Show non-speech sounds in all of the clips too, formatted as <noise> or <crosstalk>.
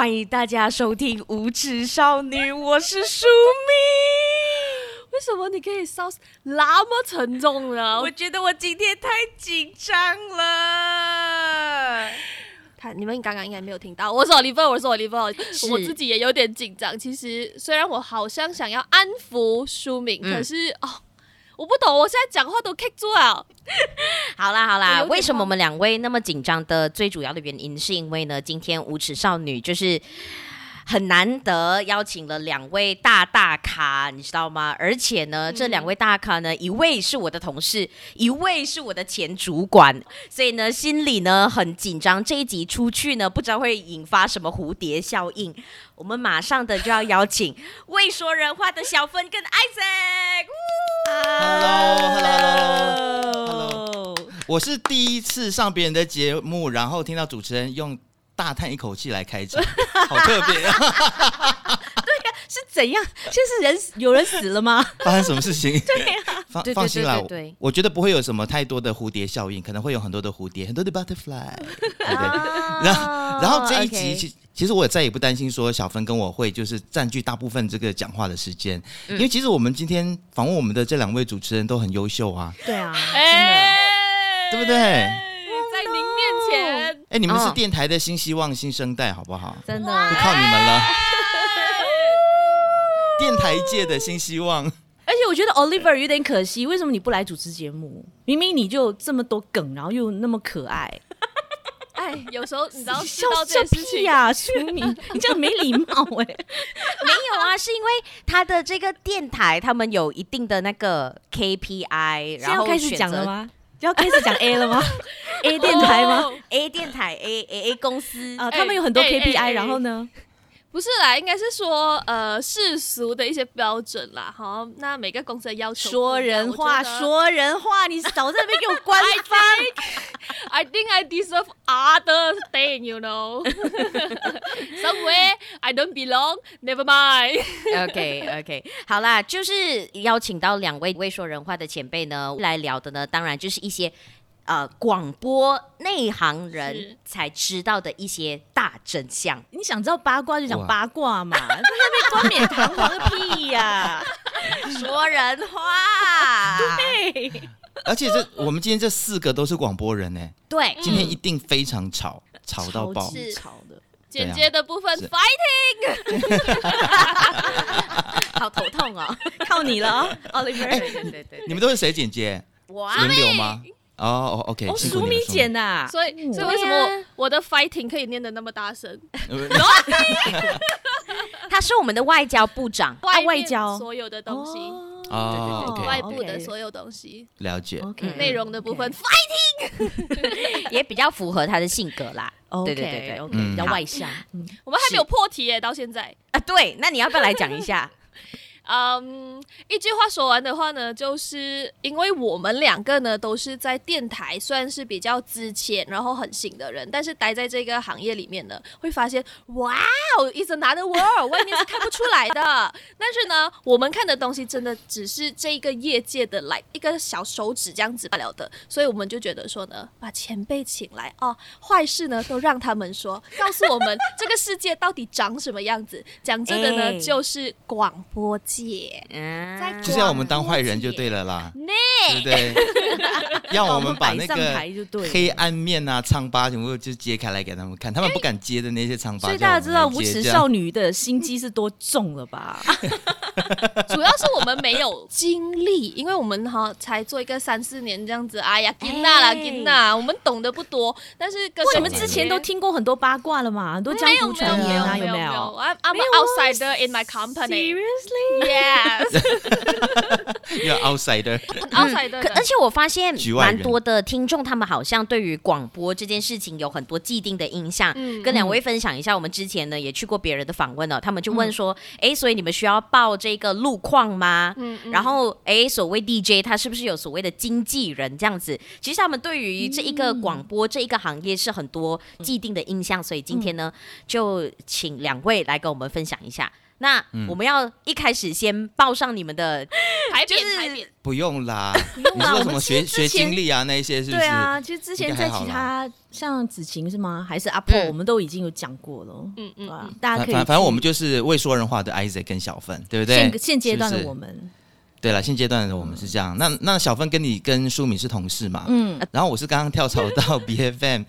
欢迎大家收听《无耻少女》，<laughs> 我是舒米。为什么你可以烧那么沉重呢？我觉得我今天太紧张了。他，你们刚刚应该没有听到，我是李芬，我是李芬，我自己也有点紧张。其实虽然我好像想要安抚舒米，嗯、可是哦。我不懂，我现在讲话都卡住了。好 <laughs> 啦好啦，为什么我们两位那么紧张的最主要的原因，是因为呢，今天无耻少女就是。很难得邀请了两位大大咖，你知道吗？而且呢，这两位大咖呢，一位是我的同事，一位是我的前主管，所以呢，心里呢很紧张。这一集出去呢，不知道会引发什么蝴蝶效应。我们马上的就要邀请未说人话的小芬跟 Isaac。<laughs> Hello，Hello，Hello，我是第一次上别人的节目，然后听到主持人用。大叹一口气来开场，好特别啊！<laughs> 对呀，是怎样？现在是人有人死了吗？发生什么事情？<laughs> 对呀，<laughs> 放放心啦，我觉得不会有什么太多的蝴蝶效应，可能会有很多的蝴蝶，很多的 butterfly，对不对？然后，然后这一集其其实我也再也不担心说小芬跟我会就是占据大部分这个讲话的时间，因为其实我们今天访问我们的这两位主持人都很优秀啊，对啊，真的，对不对？哎，你们是电台的新希望、新生代，好不好？真的，就靠你们了。电台界的新希望。而且我觉得 Oliver 有点可惜，为什么你不来主持节目？明明你就这么多梗，然后又那么可爱。哎，有时候你知道笑这屁呀，出名，你这样没礼貌哎。<laughs> 没有啊，是因为他的这个电台，他们有一定的那个 KPI，然后开始讲了吗？就要开始讲 A 了吗？A 电台吗？A 电台，A A A 公司啊，他们有很多 KPI，然后呢？不是啦，应该是说呃世俗的一些标准啦。好，那每个公司的要求。说人话，说人话，你少在那边给我官方。<laughs> I think I deserve other thing, you know. <laughs> Somewhere I don't belong. Never mind. <laughs> OK, OK. 好啦，就是邀请到两位未说人话的前辈呢，来聊的呢，当然就是一些呃广播内行人才知道的一些大真相。你想知道八卦就讲八卦嘛，<laughs> 在那边冠冕堂皇个屁呀、啊！<laughs> 说人话，对。而且这我们今天这四个都是广播人呢，对，今天一定非常吵，吵到爆，是吵的。剪接的部分，fighting，<laughs> 好头痛哦，靠你了，Oliver。对对对，你们都是谁剪接？我轮流吗？哦，OK，我舒米剪呐，所以所以为什么我的 fighting 可以念的那么大声？<laughs> <laughs> 他是我们的外交部长，外交。所有的东西。哦，对对对，外部的所有东西。了解，内容的部分 fighting <laughs> 也比较符合他的性格啦。对对对对，OK，比较外向。我们还没有破题耶，到现在。啊，对，那你要不要来讲一下？嗯，um, 一句话说完的话呢，就是因为我们两个呢都是在电台算是比较资浅，然后很新的人，但是待在这个行业里面呢，会发现，哇哦，it's another world，外面是看不出来的。<laughs> 但是呢，我们看的东西真的只是这个业界的来一个小手指这样子罢了的，所以我们就觉得说呢，把前辈请来哦，坏事呢都让他们说，告诉我们这个世界到底长什么样子。讲真的呢，欸、就是广播界。姐，嗯，就是要我们当坏人就对了啦，对不对？<laughs> 要我们把那个黑暗面啊、疮疤全部就揭开来给他们看，他们不敢揭的那些疮疤。所以大家知道无耻少女的心机是多重了吧？主要是我们没有经历，因为我们哈才做一个三四年这样子。哎呀，金娜啦，金娜，我们懂得不多。但是，你们之前都听过很多八卦了嘛？很多江湖传言啊，有没有？I'm an outsider in my company. Seriously? Yes. <laughs> You're outsider. Outsider. 而且我发现蛮多的听众，他们好像对于广播这件事情有很多既定的印象。跟两位分享一下，我们之前呢也去过别人的访问了，他们就问说：哎，所以你们需要报这个路况吗？嗯然后，哎，所谓 DJ 他是不是有所谓的经纪人这样子？其实他们对于这一个广播这一个行业是很多既定的印象，所以今天呢就请两位来跟我们分享一下。那我们要一开始先报上你们的牌匾，就是牌匾不用啦，你说什么学学经历啊那一些是不是？对啊，其实之前在其他像子晴是吗？还是阿婆，我们都已经有讲过了。嗯嗯大家可以反正我们就是未说人话的 Isaac 跟小芬，对不对？现现阶段的我们，对了，现阶段的我们是这样。那那小芬跟你跟舒敏是同事嘛？嗯，然后我是刚刚跳槽到 <laughs> BFM，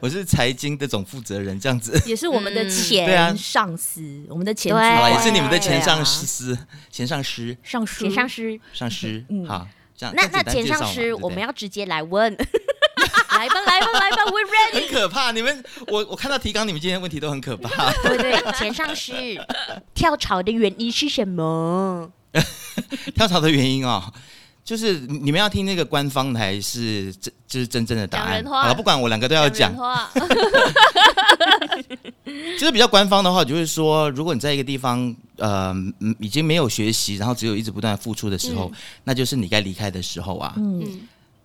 我是财经的总负责人，这样子。也是我们的嗯对啊前上司，我们的前对也是你们的前上啊司、前上司、上司前上司。上司。嗯好，这样那那前上司，我们要直接来问，<laughs> 来吧来吧来吧，We ready。很可怕。你们，我我看到提纲，你们今天问题都很可怕。对对，前上司跳槽的原因是什么？<laughs> 跳槽的原因哦，就是你们要听那个官方的还是真就是真正的答案？好了，不管我两个都要讲。<laughs> 就是比较官方的话，就是说，如果你在一个地方，呃，嗯已经没有学习，然后只有一直不断付出的时候，嗯。那就是你该离开的时候啊。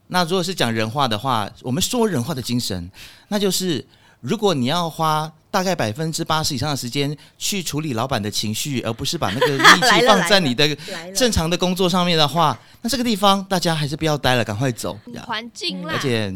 那如果是讲人话的话，我们说人话的精神，那就是如果你要花大概百分之八十以上的时间去处理老板的情绪，而不是把那个 <laughs> 力气放在你的正常的工作上面的话，那这个地方大家还是不要待了，赶快走。环境啦，而且，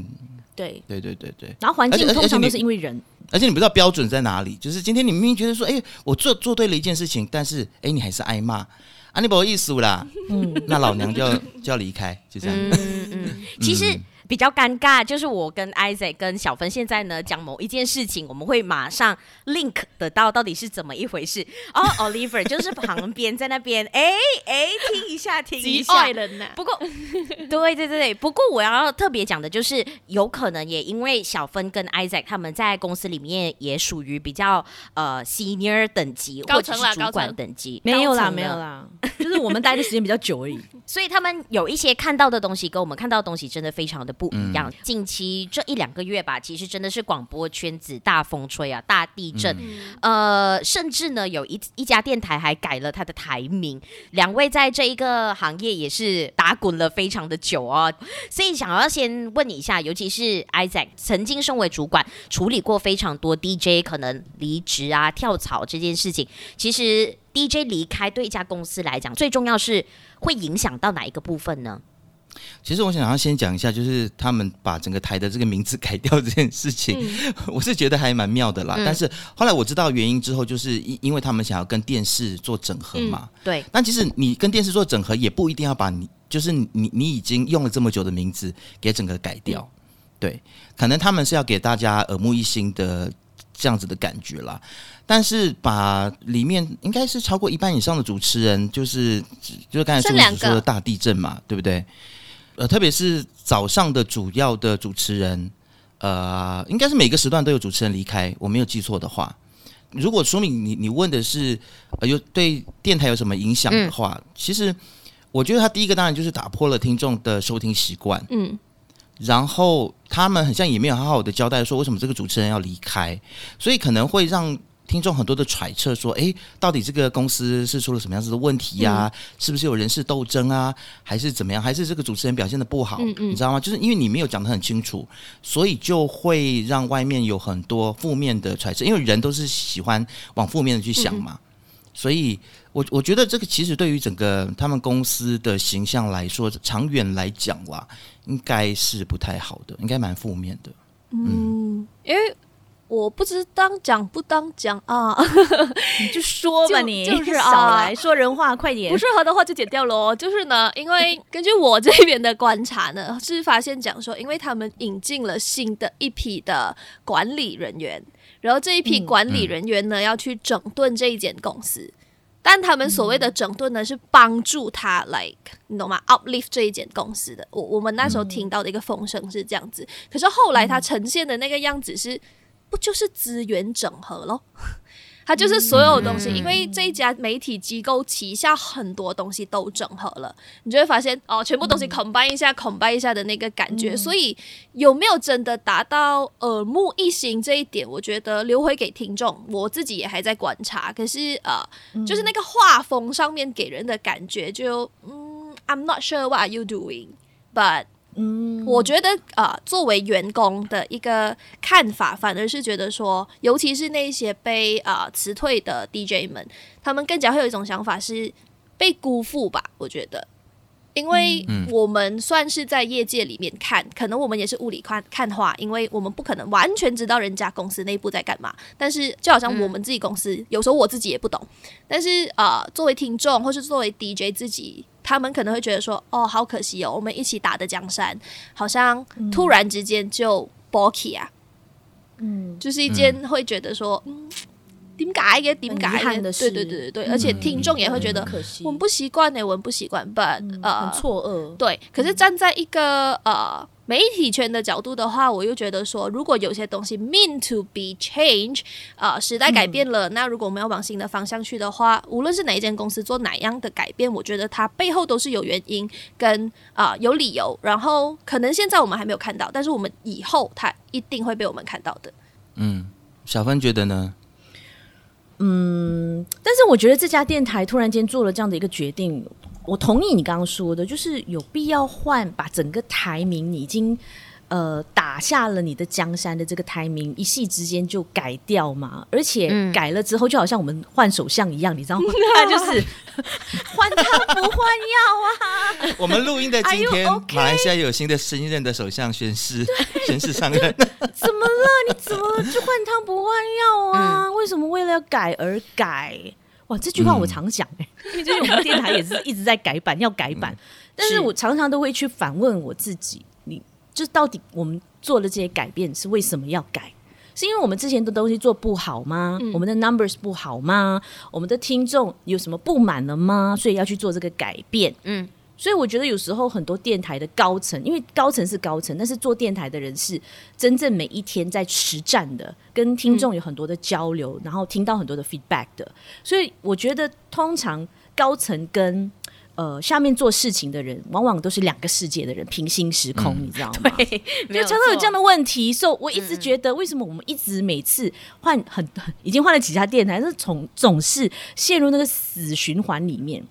对。对对对对。然后环境通常都是因为人，而且你不知道标准在哪里，就是今天你明明觉得说，哎，我做做对了一件事情，但是哎，你还是挨骂，啊，你不好意思啦，嗯，<laughs> 那老娘就要就要离开，就这样。嗯嗯，其实比较尴尬，就是我跟 Isaac 跟小芬现在呢讲某一件事情，我们会马上 link 得到到底是怎么一回事。哦，Oliver 就是旁边在那边，<laughs> 哎哎，听一下听一极下爱。人呐。不过，对对对对，不过我要特别讲的就是，有可能也因为小芬跟 Isaac 他们在公司里面也属于比较呃 senior 等级高或者是主层啦高层管等级，没有啦没有啦，就是我们待的时间比较久而已。<laughs> 所以他们有一些看到的东西跟我们看到的东西真的非常的不一样。嗯近期这一两个月吧，其实真的是广播圈子大风吹啊，大地震。嗯呃，甚至呢，有一一家电台还改了它的台名。两位在这一个行业也是打滚了非常的久哦，所以想要先问你一下，尤其是 Isaac 曾经身为主管，处理过非常多 DJ 可能离职啊、跳槽这件事情。其实 DJ 离开对一家公司来讲，最重要是会影响到哪一个部分呢？其实我想要先讲一下，就是他们把整个台的这个名字改掉这件事情，嗯 <laughs> 我是觉得还蛮妙的啦。嗯但是后来我知道原因之后，就是因因为他们想要跟电视做整合嘛。对，但其实你跟电视做整合，也不一定要把你就是你你已经用了这么久的名字给整个改掉。对，可能他们是要给大家耳目一新的这样子的感觉啦。但是把里面应该是超过一半以上的主持人，就是就是刚才朱剩两个主说的大地震嘛，对不对？呃，特别是早上的主要的主持人，呃，应该是每个时段都有主持人离开，我没有记错的话。如果说明你你问的是呃有对电台有什么影响的话，其实我觉得他第一个当然就是打破了听众的收听习惯，嗯，然后他们好像也没有好好的交代说为什么这个主持人要离开，所以可能会让听众很多的揣测说，诶，到底这个公司是出了什么样子的问题呀、嗯是不是有人事斗争啊？还是怎么样？还是这个主持人表现的不好？嗯嗯你知道吗？就是因为你没有讲的很清楚，所以就会让外面有很多负面的揣测。因为人都是喜欢往负面的去想嘛，嗯所以我我觉得这个其实对于整个他们公司的形象来说，长远来讲哇，应该是不太好的，应该蛮负面的。嗯，因为我不知当讲不当讲啊，<laughs> 你就说吧就你，就是少啊来说人话，快点。不适合的话就剪掉喽。就是呢，因为 <laughs> 根据我这边的观察呢，是发现讲说，因为他们引进了新的一批的管理人员，然后这一批嗯管理人员呢、要去整顿这一间公司。但他们所谓的整顿呢，是帮助他，like 你懂吗？uplift 这一间公司的。我我们那时候听到的一个风声是这样子，可是后来他呈现的那个样子是，不就是资源整合咯？<laughs> 它就是所有东西，嗯因为这一家媒体机构旗下很多东西都整合了，你就会发现哦，全部东西 combine 一下、combine 一下的那个感觉。所以有没有真的达到耳目一新这一点，我觉得留回给听众，我自己也还在观察。可是呃，就是那个画风上面给人的感觉就，嗯，I'm not sure what are you doing，but 嗯，我觉得啊、呃，作为员工的一个看法，反而是觉得说，尤其是那些被啊、呃、辞退的 DJ 们，他们更加会有一种想法是被辜负吧？我觉得。因为我们算是在业界里面看，可能我们也是雾里看看花，因为我们不可能完全知道人家公司内部在干嘛。但是就好像我们自己公司，有时候我自己也不懂。但是呃，作为听众或是作为 DJ 自己，他们可能会觉得说，哦，好可惜哦，我们一起打的江山，好像突然之间就 boky 啊，嗯，就是一件会觉得说，嗯。点解嘅？点解的？对对对对对，而且听众也会觉得我们不习惯呢，我们不习惯，but 呃，很错愕。对，可是站在一个呃媒体圈的角度的话，我又觉得说，如果有些东西 mean to be change，呃，时代改变了，那如果我们要往新的方向去的话，无论是哪一间公司做哪样的改变，我觉得它背后都是有原因跟啊有理由。然后可能现在我们还没有看到，但是我们以后它一定会被我们看到的。嗯，小芬觉得呢？嗯，但是我觉得这家电台突然间做了这样的一个决定，我同意你刚刚说的，就是有必要换，把整个台名已经呃打下了你的江山的这个台名，一夕之间就改掉嘛？而且改了之后，就好像我们换首相一样，你知道吗？<laughs> 他就是换汤不换药啊！<laughs> 我们录音的今天，okay? 马来西亚有新的新任的首相宣誓，<laughs> 宣誓上任。怎么了？你怎么就换汤不换药啊？嗯、为什么为了要改而改？哇，这句话我常讲哎、欸，因为最近我们电台也是一直在改版，要改版。但是我常常都会去反问我自己：你就到底我们做了这些改变是为什么要改？是因为我们之前的东西做不好吗？嗯、我们的 numbers 不好吗？我们的听众有什么不满了吗？所以要去做这个改变？嗯。所以我觉得有时候很多电台的高层，因为高层是高层，但是做电台的人是真正每一天在实战的，跟听众有很多的交流，嗯、然后听到很多的 feedback 的。所以我觉得通常高层跟呃下面做事情的人，往往都是两个世界的人，平行时空，嗯、你知道吗？<laughs> 对，就常常有这样的问题。所以我一直觉得，为什么我们一直每次换很很 <laughs> 已经换了几家电台，但是从总是陷入那个死循环里面。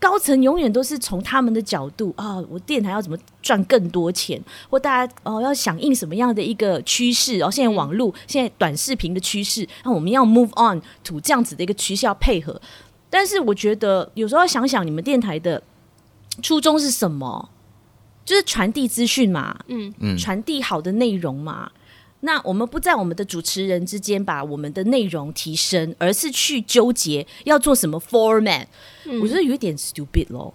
高层永远都是从他们的角度啊，我电台要怎么赚更多钱，或大家哦要响应什么样的一个趋势哦，现在网络、现在短视频的趋势，那我们要 move on to 这样子的一个趋势要配合。但是我觉得有时候要想想你们电台的初衷是什么，就是传递资讯嘛，嗯。嗯，传递好的内容嘛。那我们不在我们的主持人之间把我们的内容提升，而是去纠结要做什么 format，嗯，我觉得有点 stupid 咯。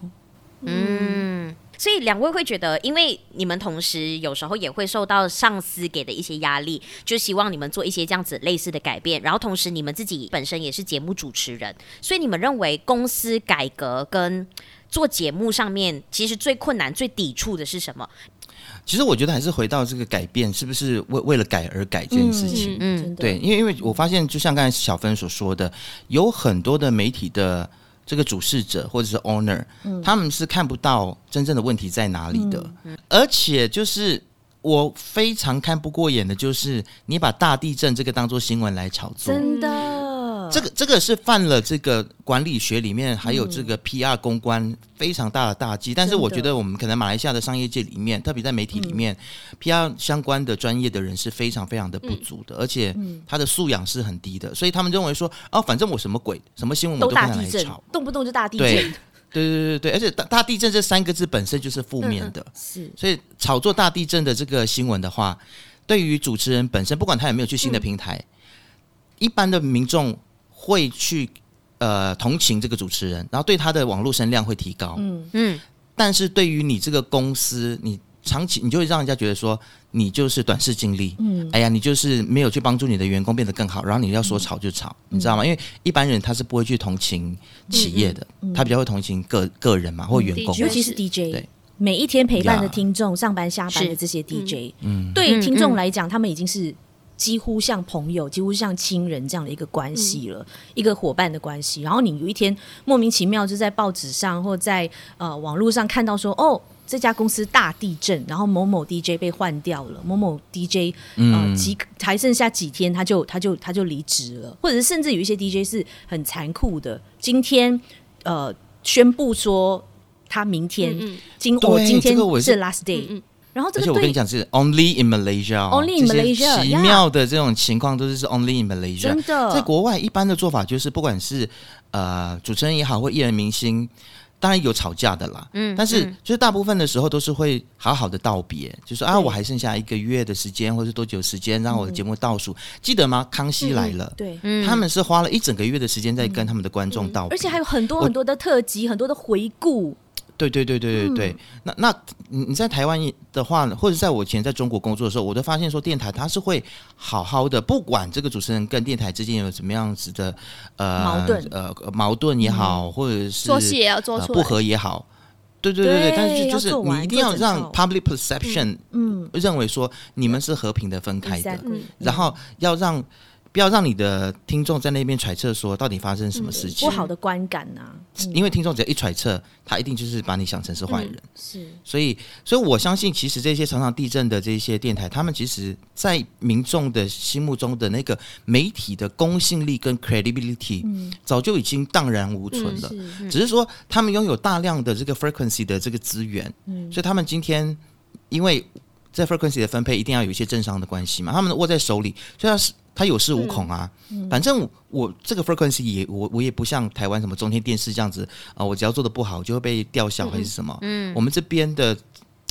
嗯，所以两位会觉得，因为你们同时有时候也会受到上司给的一些压力，就希望你们做一些这样子类似的改变，然后同时你们自己本身也是节目主持人，所以你们认为公司改革跟做节目上面，其实最困难、最抵触的是什么？其实我觉得还是回到这个改变，是不是为为了改而改这件事情？嗯，嗯对，因为因为我发现，就像刚才小芬所说的，有很多的媒体的这个主事者或者是 owner，、嗯、他们是看不到真正的问题在哪里的，嗯、而且就是我非常看不过眼的，就是你把大地震这个当做新闻来炒作，真的。这个这个是犯了这个管理学里面还有这个 PR 公关非常大的大忌，嗯、但是我觉得我们可能马来西亚的商业界里面，特别在媒体里面、嗯、，PR 相关的专业的人是非常非常的不足的，嗯、而且他的素养是很低的，所以他们认为说，哦，反正我什么鬼，什么新闻我都不能来炒，动不动就大地震，对对对对对，而且大大地震这三个字本身就是负面的，嗯、是，所以炒作大地震的这个新闻的话，对于主持人本身，不管他有没有去新的平台，嗯、一般的民众。会去呃同情这个主持人，然后对他的网络声量会提高。嗯。嗯，但是对于你这个公司，你长期你就会让人家觉得说你就是短视经历。嗯，哎呀，你就是没有去帮助你的员工变得更好，然后你要说吵就吵，嗯、你知道吗？因为一般人他是不会去同情企业的，嗯嗯、他比较会同情个个人嘛或员工，尤其是 DJ。对，每一天陪伴的听众，上班下班的这些 DJ，嗯，对听众来讲，他们已经是。几乎像朋友，几乎像亲人这样的一个关系了，嗯、一个伙伴的关系。然后你有一天莫名其妙就在报纸上或在呃网络上看到说，哦，这家公司大地震，然后某某 DJ 被换掉了，某某 DJ 呃几还剩下几天他就他就他就离职了，或者是甚至有一些 DJ 是很残酷的，今天呃宣布说他明天、嗯嗯、今我今天是 last day。然后这个，而且我跟你讲是 only in Malaysia，only in Malaysia，奇妙的这种情况都是是 only in Malaysia。真的，在国外一般的做法就是，不管是呃主持人也好，或艺人明星。当然有吵架的啦，嗯，但是就是大部分的时候都是会好好的道别，嗯、就说啊，我还剩下一个月的时间，或者是多久时间，让我的节目倒数，嗯、记得吗？康熙来了，对，他们是花了一整个月的时间在跟他们的观众道别，而且还有很多很多的特辑，很多的回顾。对对对对对对，嗯、那那你你在台湾的话，或者在我以前在中国工作的时候，我都发现说电台它是会好好的，不管这个主持人跟电台之间有什么样子的呃矛盾。呃矛盾也好，嗯、或者是做戏也要做出不和也好，对对对对，对但是就是你一定要让 public perception 嗯认为说你们是和平的分开的，嗯、然后要让。不要让你的听众在那边揣测说到底发生什么事情，不好的观感呐、啊。因为听众只要一揣测，他一定就是把你想成是坏人。嗯、是，所以，所以我相信，其实这些常常地震的这些电台，他们其实，在民众的心目中的那个媒体的公信力跟 credibility，、嗯、早就已经荡然无存了。只是说，他们拥有大量的这个 frequency 的这个资源，嗯、所以他们今天因为在 frequency 的分配一定要有一些政商的关系嘛，他们握在手里，所以他是。他有恃无恐啊，反正我，我这个 frequency 也我我也不像台湾什么中天电视这样子啊、呃，我只要做的不好就会被吊销还是什么。嗯，嗯我们这边的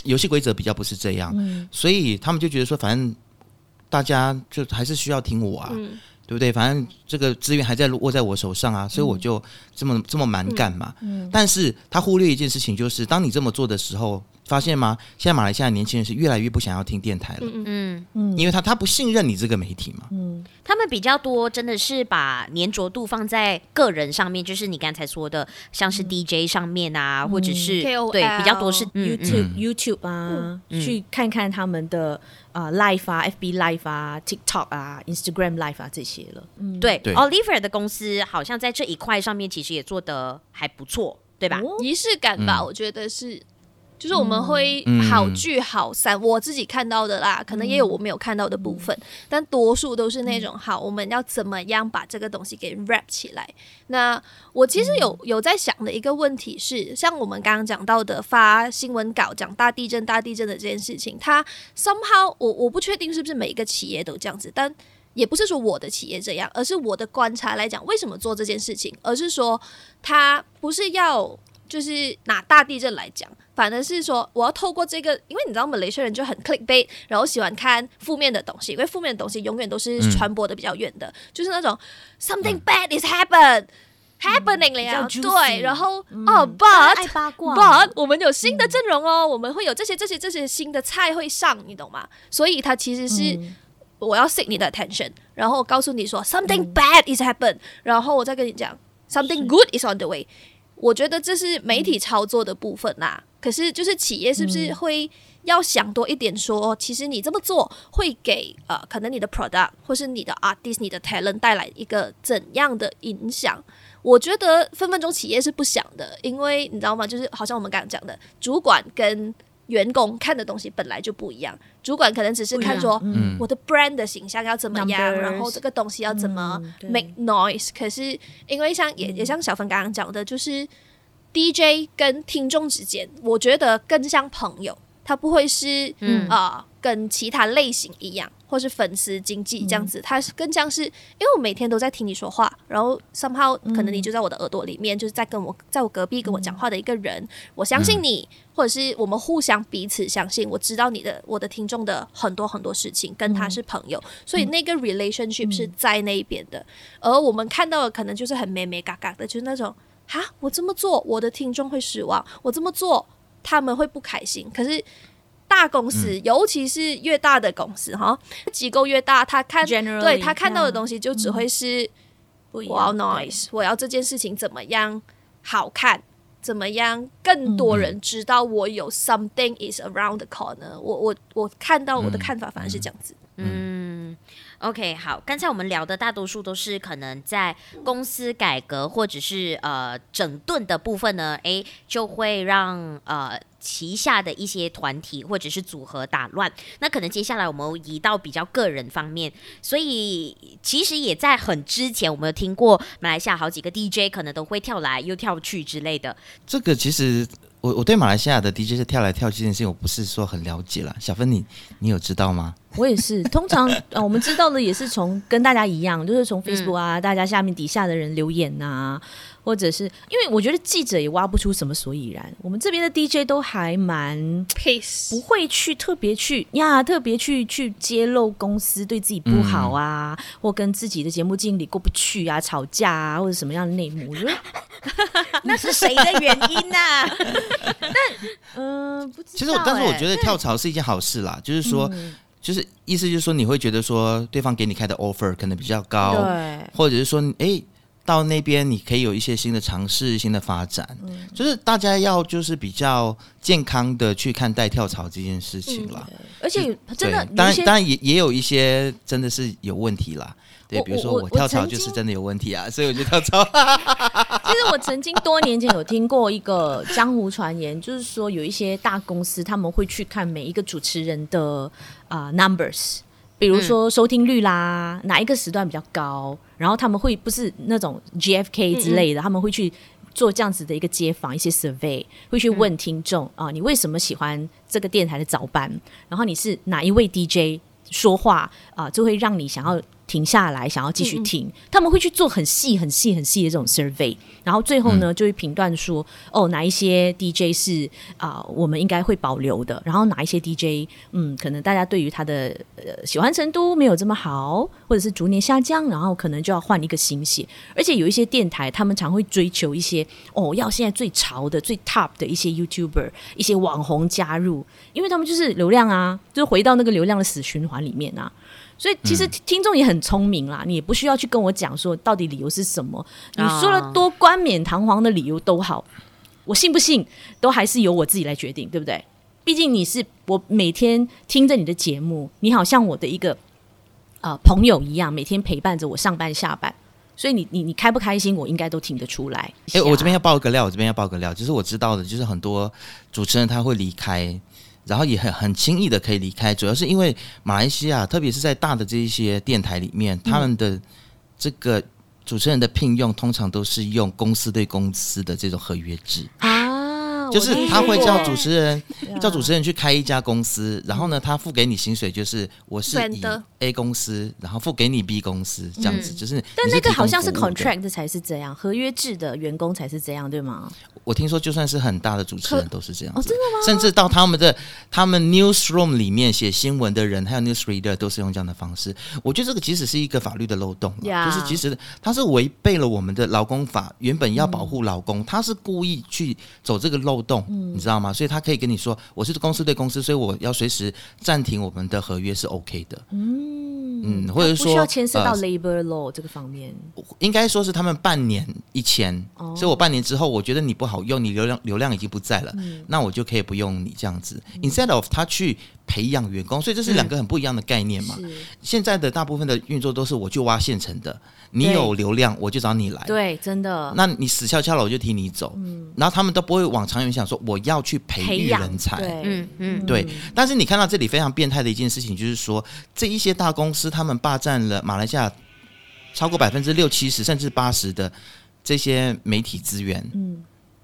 游戏规则比较不是这样，嗯、所以他们就觉得说，反正大家就还是需要听我啊，嗯、对不对？反正这个资源还在握在我手上啊，所以我就这么这么蛮干嘛。嗯，嗯但是他忽略一件事情，就是当你这么做的时候。发现吗？现在马来西亚年轻人是越来越不想要听电台了。嗯嗯嗯，因为他他不信任你这个媒体嘛。嗯，他们比较多真的是把粘着度放在个人上面，就是你刚才说的，像是 DJ 上面啊，或者是对比较多是 YouTube YouTube 啊，去看看他们的啊 Live 啊，FB Live 啊，TikTok 啊，Instagram Live 啊这些了。嗯，对，Oliver 的公司好像在这一块上面其实也做得还不错，对吧？仪式感吧，我觉得是。就是我们会好聚好散，嗯、我自己看到的啦，可能也有我没有看到的部分，嗯、但多数都是那种好，我们要怎么样把这个东西给 wrap 起来。那我其实有有在想的一个问题是，像我们刚刚讲到的发新闻稿讲大地震、大地震的这件事情，它 somehow 我我不确定是不是每一个企业都这样子，但也不是说我的企业这样，而是我的观察来讲，为什么做这件事情，而是说它不是要。就是拿大地震来讲，反而是说我要透过这个，因为你知道马来西亚人就很 clickbait，然后喜欢看负面的东西，因为负面的东西永远都是传播的比较远的，嗯、就是那种 something bad is happen、嗯、happening 了呀，对，然后、嗯、哦，but but 我们有新的阵容哦，嗯、我们会有这些这些这些新的菜会上，你懂吗？所以它其实是我要 seek 你的 attention，然后告诉你说 something bad is happen，然后我再跟你讲 something good is on the way。我觉得这是媒体操作的部分啦，嗯、可是就是企业是不是会要想多一点说，说、嗯、其实你这么做会给呃可能你的 product 或是你的 artist、你的 talent 带来一个怎样的影响？我觉得分分钟企业是不想的，因为你知道吗？就是好像我们刚刚讲的，主管跟员工看的东西本来就不一样，主管可能只是看说，嗯，我的 brand 的形象要怎么样，Numbers, 然后这个东西要怎么 make noise，嗯。可是因为像也也像小芬刚刚讲的，就是 DJ 跟听众之间，我觉得更像朋友，他不会是嗯。啊。呃跟其他类型一样，或是粉丝经济这样子，它是更像是，因为我每天都在听你说话，然后 somehow 可能你就在我的耳朵里面，就是在跟我在我隔壁跟我讲话的一个人，我相信你，或者是我们互相彼此相信，我知道你的我的听众的很多很多事情，跟他是朋友，所以那个 relationship 是在那边的，而我们看到的可能就是很美美嘎嘎的，就是那种哈，我这么做，我的听众会失望，我这么做，他们会不开心，可是。大公司，嗯、尤其是越大的公司，哈，机构越大，他看 Generally, 对他看到的东西就只会是，我要 noise，我要这件事情怎么样好看，怎么样更多人知道我有 something is around the corner，嗯、我我我看到我的看法反而是这样子，嗯。OK，好，刚才我们聊的大多数都是可能在公司改革或者是呃整顿的部分呢，诶，就会让呃旗下的一些团体或者是组合打乱。那可能接下来我们移到比较个人方面，所以其实也在很之前，我们有听过马来西亚好几个 DJ 可能都会跳来又跳去之类的。这个其实我我对马来西亚的 DJ 是跳来跳去这件事情，我不是说很了解啦。小芬你，你你有知道吗？我也是，<laughs> 通常呃，我们知道的也是从跟大家一样，就是从 Facebook 啊，嗯、大家下面底下的人留言呐、啊。或者是因为我觉得记者也挖不出什么所以然，我们这边的 DJ 都还蛮不会去特别去呀，特别去去揭露公司对自己不好啊，嗯、或跟自己的节目经理过不去啊，吵架啊，或者什么样的内幕，我觉得 <laughs> 那是谁的原因呢、啊？<laughs> 但嗯、呃，不知道、欸。其实我，但是我觉得跳槽是一件好事啦，就是说，嗯、就是意思就是说，你会觉得说，对方给你开的 offer 可能比较高，对，或者是说，哎、欸。到那边你可以有一些新的尝试、新的发展，嗯、就是大家要就是比较健康的去看待跳槽这件事情了、嗯。而且真的，当然当然也也有一些真的是有问题啦。对，比如说我跳槽就是真的有问题啊，<laughs> 所以我就跳槽。<laughs> 其实我曾经多年前有听过一个江湖传言，就是说有一些大公司他们会去看每一个主持人的啊、呃、numbers。比如说收听率啦，嗯、哪一个时段比较高，然后他们会不是那种 GFK 之类的，嗯嗯他们会去做这样子的一个街访，一些 survey，会去问听众、嗯、啊，你为什么喜欢这个电台的早班？然后你是哪一位 DJ 说话啊，就会让你想要。停下来，想要继续听，他们会去做很细、很细、很细的这种 survey，然后最后呢，就会评断说，嗯、哦，哪一些 DJ 是啊、呃，我们应该会保留的，然后哪一些 DJ，嗯，可能大家对于他的呃喜欢程度没有这么好，或者是逐年下降，然后可能就要换一个新血。而且有一些电台，他们常会追求一些哦，要现在最潮的、最 top 的一些 YouTuber、一些网红加入，因为他们就是流量啊，就是回到那个流量的死循环里面啊。所以其实听众也很聪明啦，你也不需要去跟我讲说到底理由是什么，你说了多冠冕堂皇的理由都好，我信不信都还是由我自己来决定，对不对？毕竟你是我每天听着你的节目，你好像我的一个呃朋友一样，每天陪伴着我上班下班，所以你你你开不开心，我应该都听得出来。哎、欸，我这边要爆个料，我这边要爆个料，就是我知道的，就是很多主持人他会离开。然后也很很轻易的可以离开，主要是因为马来西亚，特别是在大的这一些电台里面，他们的这个主持人的聘用通常都是用公司对公司的这种合约制。啊，就是他会叫主持人叫主持人去开一家公司，然后呢，他付给你薪水就是我是以 A 公司，然后付给你 B 公司这样子，就是但那个好像是 contract 才是这样，合约制的员工才是这样，对吗？我听说，就算是很大的主持人都是这样，哦，真的吗？甚至到他们的他们 newsroom 里面写新闻的人，还有 newsreader 都是用这样的方式。我觉得这个即使是一个法律的漏洞.就是其实他是违背了我们的劳工法，原本要保护劳工，他、嗯、是故意去走这个漏洞，嗯、你知道吗？所以他可以跟你说，我是公司对公司，所以我要随时暂停我们的合约是 OK 的。嗯嗯，或者说不需要牵涉到 labor law、呃、这个方面，应该说是他们半年一签，哦、所以我半年之后，我觉得你不好。好用，你流量流量已经不在了，嗯、那我就可以不用你这样子。嗯、Instead of 他去培养员工，所以这是两个很不一样的概念嘛。嗯、现在的大部分的运作都是我就挖现成的，你有流量我就找你来。对，真的。那你死翘翘了我就替你走。嗯、然后他们都不会往长远想说我要去培育人才。嗯嗯，对。但是你看到这里非常变态的一件事情，就是说这一些大公司他们霸占了马来西亚超过百分之六七十甚至八十的这些媒体资源。嗯。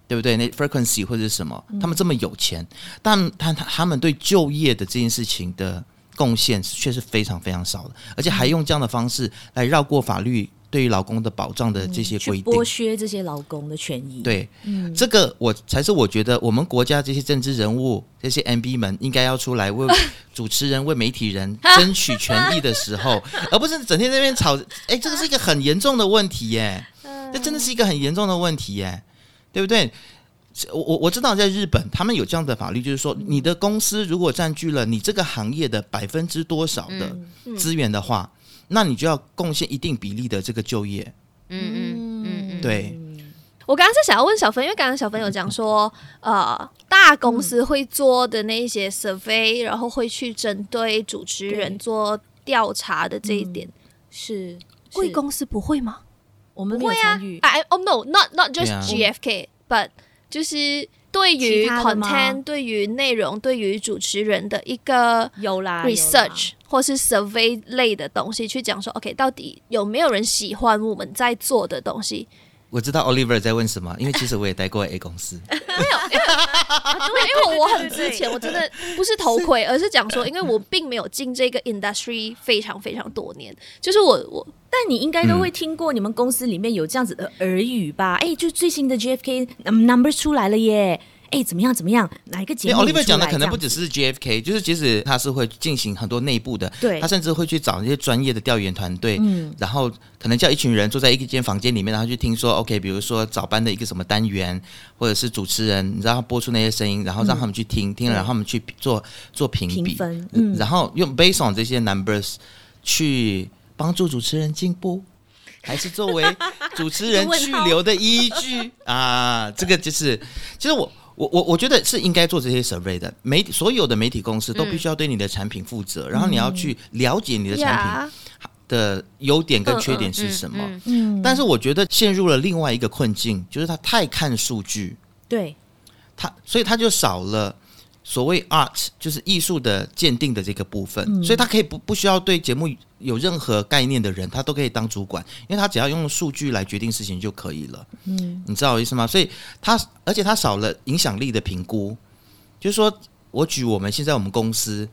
对不对？那 frequency 或者是什么？他们这么有钱，嗯、但他他他们对就业的这件事情的贡献却是非常非常少的，而且还用这样的方式来绕过法律对于劳工的保障的这些规定，剥削这些劳工的权益。对，嗯、这个我才是我觉得我们国家这些政治人物、这些 MB 们应该要出来为 <laughs> 主持人、为媒体人争取权益的时候，<laughs> 而不是整天在那边吵。哎，这个是一个很严重的问题耶，这真的是一个很严重的问题耶。对不对？我我我知道，在日本他们有这样的法律，就是说，你的公司如果占据了你这个行业的百分之多少的资源的话，嗯嗯、那你就要贡献一定比例的这个就业。嗯嗯嗯，对。我刚刚是想要问小芬，因为刚刚小芬有讲说，<laughs> 呃，大公司会做的那些 survey，然后会去针对主持人做调查的这一点，是贵公司不会吗？我们没有参与。哎哦，no，not not just GFK，but 就是对于 content，对于内容，对于主持人的一个有啦 research 或是 survey 类的东西，去讲说，OK，到底有没有人喜欢我们在做的东西？我知道 Oliver 在问什么，因为其实我也待过 A 公司。没有，因为、<laughs> 啊、因为我很之前，我真的不是头盔，而是讲说，因为我并没有进这个 industry 非常非常多年，就是我我，但你应该都会听过你们公司里面有这样子的耳语吧？哎、嗯，就最新的 GFK number 出来了耶！哎，怎么样？怎么样？哪一个节目？Oliver 讲的可能不只是 GFK，就是即使他是会进行很多内部的，对，他甚至会去找那些专业的调研团队，嗯，然后可能叫一群人坐在一间房间里面，然后去听说，OK，比如说早班的一个什么单元，或者是主持人，你知道他播出那些声音，然后让他们去听，嗯、听了，然后他们去做做评比，分嗯，然后用 based on 这些 numbers 去帮助主持人进步，还是作为 <laughs> 主持人去留的依据啊？这个就是，其实我。我我我觉得是应该做这些 survey 的，媒所有的媒体公司都必须要对你的产品负责，嗯、然后你要去了解你的产品的优点跟缺点是什么。嗯，嗯，嗯，但是我觉得陷入了另外一个困境，就是他太看数据，对，他所以他就少了。所谓 art 就是艺术的鉴定的这个部分，嗯、所以他可以不不需要对节目有任何概念的人，他都可以当主管，因为他只要用数据来决定事情就可以了。嗯，你知道我意思吗？所以他而且他少了影响力的评估，就是说我举我们现在我们公司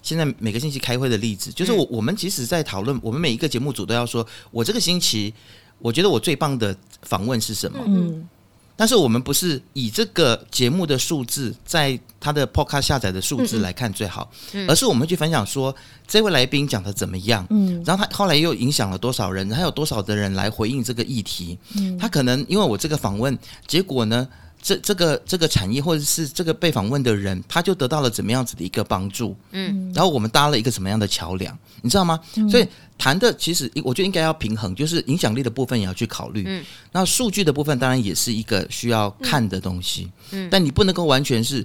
现在每个星期开会的例子，就是我我们即使在讨论，我们每一个节目组都要说，我这个星期我觉得我最棒的访问是什么？嗯。但是我们不是以这个节目的数字，在他的 Podcast 下载的数字来看最好，嗯。嗯、而是我们去分享说这位来宾讲的怎么样，嗯，然后他后来又影响了多少人，还有多少的人来回应这个议题，嗯，他可能因为我这个访问结果呢。这这个这个产业或者是这个被访问的人，他就得到了怎么样子的一个帮助，嗯，然后我们搭了一个什么样的桥梁，你知道吗？嗯、所以谈的其实我觉得应该要平衡，就是影响力的部分也要去考虑，嗯，那数据的部分当然也是一个需要看的东西，嗯，但你不能够完全是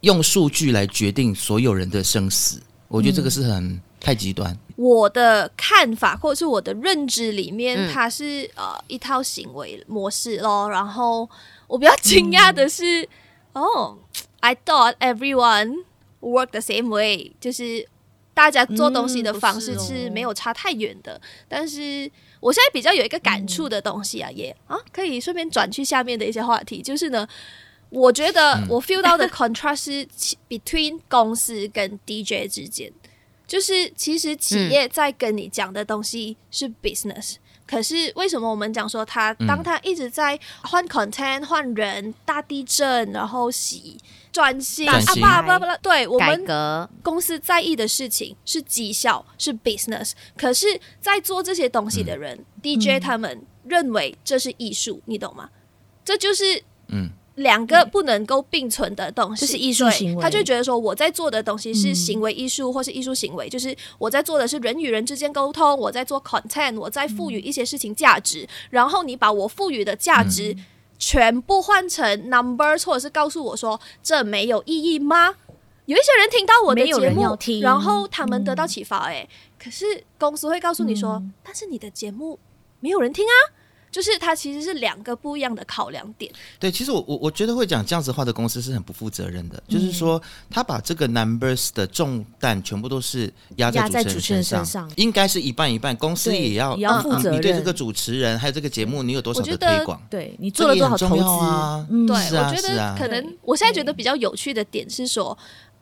用数据来决定所有人的生死，我觉得这个是很太极端。我的看法或者是我的认知里面，它是呃一套行为模式咯，然后。我比较惊讶的是，哦、嗯 oh,，I thought everyone work the same way，就是大家做东西的方式是没有差太远的。嗯是哦、但是我现在比较有一个感触的东西啊，嗯、也啊，可以顺便转去下面的一些话题，就是呢，我觉得我 feel 到的 contrast 是 between 公司跟 DJ 之间，就是其实企业在跟你讲的东西是 business。可是为什么我们讲说他当他一直在换 content、换人、大地震，然后洗转型啊，巴拉巴拉巴拉，对我们公司在意的事情是绩效，是 business。可是，在做这些东西的人，DJ 他们认为这是艺术，你懂吗？这就是嗯。两个不能够并存的东西，就是艺术行为。他就觉得说，我在做的东西是行为艺术，或是艺术行为，就是我在做的是人与人之间沟通，我在做 content，我在赋予一些事情价值。然后你把我赋予的价值全部换成 numbers，或者是告诉我说这没有意义吗？有一些人听到我的节目，然后他们得到启发，哎，可是公司会告诉你说，但是你的节目没有人听啊。就是它其实是两个不一样的考量点。对，其实我我我觉得会讲这样子话的公司是很不负责任的。嗯、就是说，他把这个 numbers 的重担全部都是压在主持人身上，应该是一半一半。公司也要也要负责任、嗯。你对这个主持人还有这个节目，你有多少的推广？对你做了多少投资啊？对，我觉得可能我现在觉得比较有趣的点是说。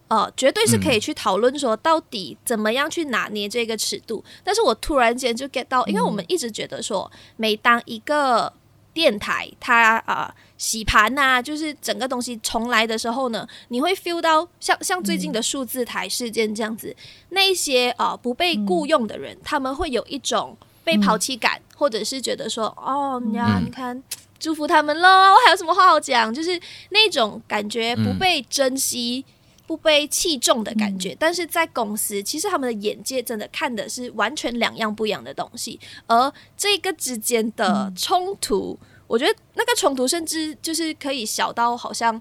呃，绝对是可以去讨论说到底怎么样去拿捏这个尺度。嗯、但是我突然间就 get 到，因为我们一直觉得说，每当一个电台它啊、呃、洗盘呐、啊，就是整个东西重来的时候呢，你会 feel 到像像最近的数字台事件这样子，嗯、那些啊、呃、不被雇佣的人，嗯、他们会有一种被抛弃感，嗯、或者是觉得说，哦呀，你看，祝福他们喽，我还有什么话好讲？就是那种感觉不被珍惜。不被器重的感觉，嗯、但是在公司，其实他们的眼界真的看的是完全两样不一样的东西，而这个之间的冲突，嗯、我觉得那个冲突甚至就是可以小到好像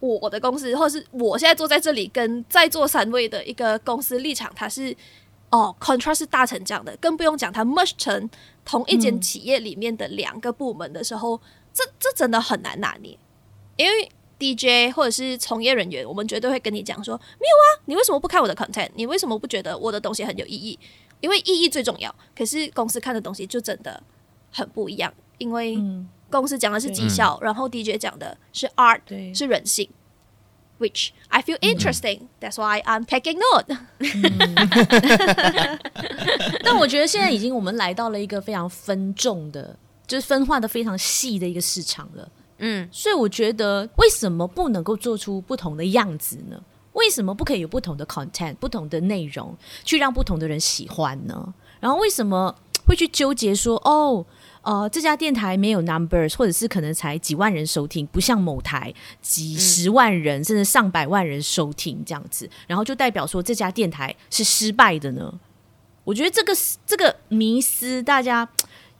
我的公司，或是我现在坐在这里跟在座三位的一个公司立场，它是哦，contrast 是大成这样的，更不用讲它 merge 成同一间企业里面的两个部门的时候，嗯、这这真的很难拿捏，因为。DJ 或者是从业人员，我们绝对会跟你讲说，没有啊，你为什么不看我的 content？你为什么不觉得我的东西很有意义？因为意义最重要。可是公司看的东西就真的很不一样。因为公司讲的是绩效，然后 DJ 讲的是 art，是人性。Which I feel interesting,、嗯、that's why I'm taking note、嗯。<laughs> 但我觉得现在已经我们来到了一个非常分众的，就是分化的非常细的一个市场了。嗯，所以我觉得为什么不能够做出不同的样子呢？为什么不可以有不同的 content、不同的内容，去让不同的人喜欢呢？然后为什么会去纠结说哦？呃，这家电台没有 numbers，或者是可能才几万人收听，不像某台几十万人、嗯、甚至上百万人收听这样子，然后就代表说这家电台是失败的呢？我觉得这个这个迷思，大家。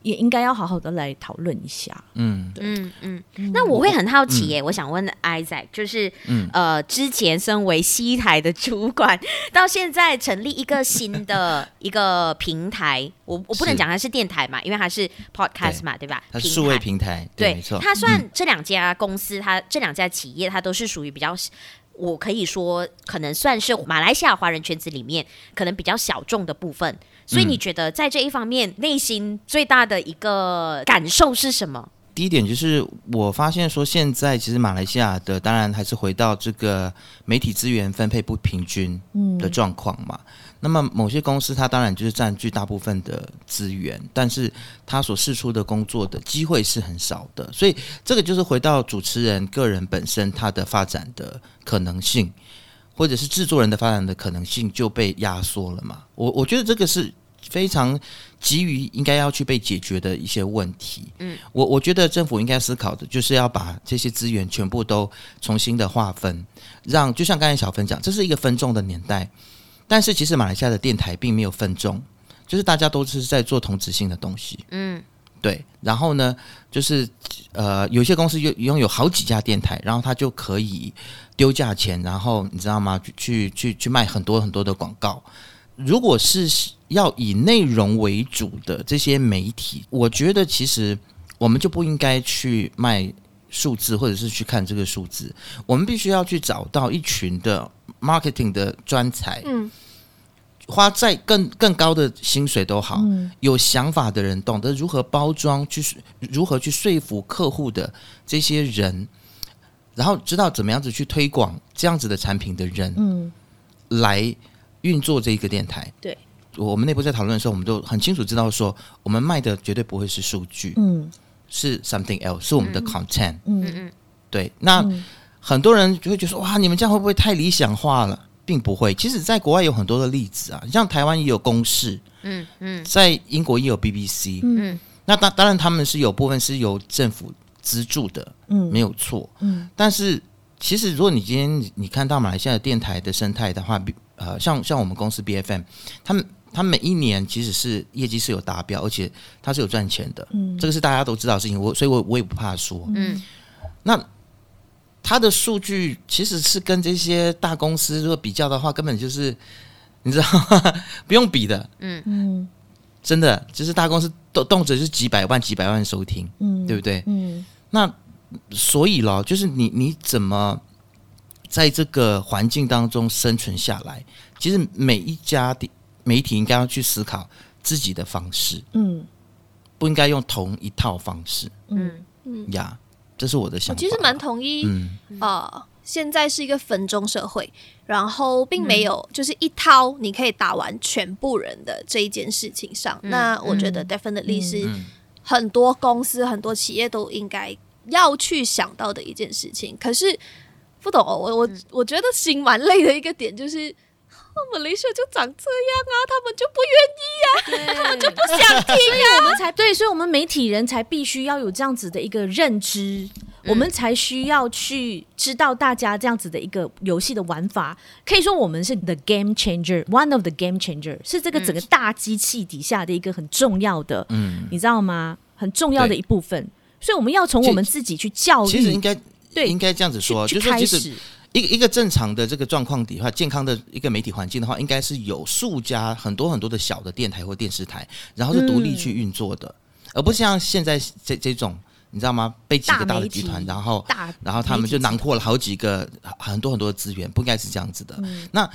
也应该要好好的来讨论一下。嗯，对嗯嗯。那我会很好奇耶，嗯、我想问 Isaac，就是、嗯、呃，之前身为西台的主管，到现在成立一个新的 <laughs> 一个平台，我我不能讲它是电台嘛，因为它是 podcast 嘛，对，对吧？它是数位平台，对，对没错。它算这两家公司，它这两家企业，它都是属于比较，我可以说可能算是马来西亚华人圈子里面可能比较小众的部分。所以你觉得在这一方面，内心最大的一个感受是什么？第一点就是我发现说，现在其实马来西亚的当然还是回到这个媒体资源分配不平均的状况嘛。嗯、那么某些公司它当然就是占据大部分的资源，但是它所试出的工作的机会是很少的。所以这个就是回到主持人个人本身他的发展的可能性。或者是制作人的发展的可能性就被压缩了嘛？我我觉得这个是非常急于应该要去被解决的一些问题。嗯，我我觉得政府应该思考的就是要把这些资源全部都重新的划分，让就像刚才小芬讲，这是一个分众的年代，但是其实马来西亚的电台并没有分众，就是大家都是在做同质性的东西。嗯。对，然后呢，就是呃，有些公司拥拥有好几家电台，然后他就可以丢价钱，然后你知道吗？去去去卖很多很多的广告。如果是要以内容为主的这些媒体，我觉得其实我们就不应该去卖数字，或者是去看这个数字。我们必须要去找到一群的 marketing 的专才。嗯。花在更更高的薪水都好，嗯、有想法的人，懂得如何包装，去如何去说服客户的这些人，然后知道怎么样子去推广这样子的产品的人，嗯，来运作这一个电台。对，我们内部在讨论的时候，我们都很清楚知道说，我们卖的绝对不会是数据，嗯，是 something else，是我们的 content，嗯嗯，对。那、嗯、很多人就会觉得说，哇，你们这样会不会太理想化了？并不会，其实，在国外有很多的例子啊，像台湾也有公视，嗯嗯，在英国也有 BBC，嗯，那当当然他们是有部分是由政府资助的，嗯，没有错，嗯，但是其实如果你今天你看到马来西亚的电台的生态的话，呃，像像我们公司 BFM，他们他们每一年其实是业绩是有达标，而且它是有赚钱的，嗯，这个是大家都知道的事情，我所以我我也不怕说，嗯，那。它的数据其实是跟这些大公司如果比较的话，根本就是你知道 <laughs> 不用比的，嗯。嗯，真的就是大公司动动辄是几百万几百万收听，嗯，对不对？嗯，那所以咯，就是你你怎么在这个环境当中生存下来？其实每一家的媒体应该要去思考自己的方式，嗯，不应该用同一套方式，嗯。嗯。呀。这是我的想法。我其实蛮同意，嗯，呃，现在是一个分众社会，然后并没有就是一套你可以打完全部人的这一件事情上。嗯、那我觉得 definitely 是很多公司、很多企业都应该要去想到的一件事情。可是不懂哦，我我我觉得心蛮累的一个点就是。马来西亚就长这样啊，他们就不愿意呀、啊，他们就不想听呀、啊，我们才对，所以我们媒体人才必须要有这样子的一个认知，嗯、我们才需要去知道大家这样子的一个游戏的玩法。可以说我们是 the game changer，one of the game changer，是这个整个大机器底下的一个很重要的，嗯，你知道吗？很重要的一部分。所以我们要从我们自己去教育，其实应该对，应该这样子说，就是开始。一个一个正常的这个状况底下，健康的一个媒体环境的话，应该是有数家很多很多的小的电台或电视台，然后是独立去运作的，嗯、而不是像现在这这种你知道吗？被几个大的集团，然后然后他们就囊括了好几个很多很多的资源，不应该是这样子的。嗯、那